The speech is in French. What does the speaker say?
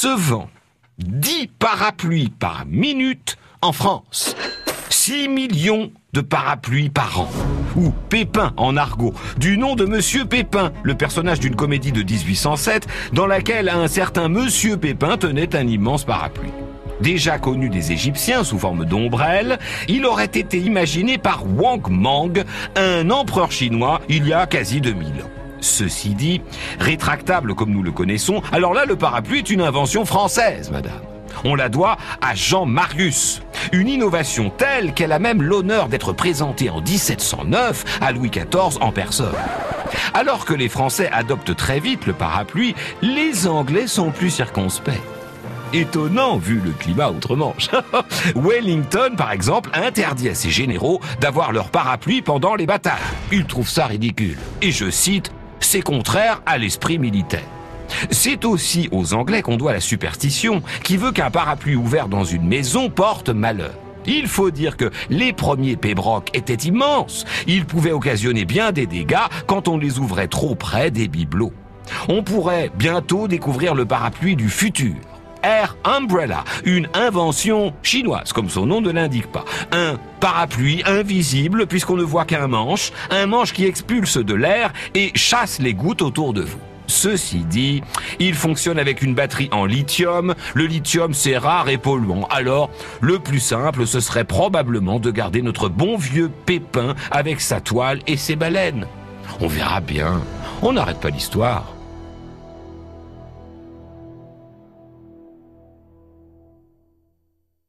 se vend 10 parapluies par minute en France. 6 millions de parapluies par an. Ou Pépin en argot, du nom de Monsieur Pépin, le personnage d'une comédie de 1807 dans laquelle un certain Monsieur Pépin tenait un immense parapluie. Déjà connu des Égyptiens sous forme d'ombrelle, il aurait été imaginé par Wang Mang, un empereur chinois, il y a quasi 2000 ans. Ceci dit, rétractable comme nous le connaissons, alors là le parapluie est une invention française, madame. On la doit à Jean Marius. Une innovation telle qu'elle a même l'honneur d'être présentée en 1709 à Louis XIV en personne. Alors que les Français adoptent très vite le parapluie, les Anglais sont plus circonspects. Étonnant vu le climat outre-Manche. Wellington, par exemple, interdit à ses généraux d'avoir leur parapluie pendant les batailles. Il trouve ça ridicule. Et je cite, c'est contraire à l'esprit militaire. C'est aussi aux Anglais qu'on doit la superstition qui veut qu'un parapluie ouvert dans une maison porte malheur. Il faut dire que les premiers pébrocs étaient immenses. Ils pouvaient occasionner bien des dégâts quand on les ouvrait trop près des bibelots. On pourrait bientôt découvrir le parapluie du futur. Air Umbrella, une invention chinoise, comme son nom ne l'indique pas. Un parapluie invisible puisqu'on ne voit qu'un manche, un manche qui expulse de l'air et chasse les gouttes autour de vous. Ceci dit, il fonctionne avec une batterie en lithium. Le lithium, c'est rare et polluant. Alors, le plus simple, ce serait probablement de garder notre bon vieux pépin avec sa toile et ses baleines. On verra bien. On n'arrête pas l'histoire.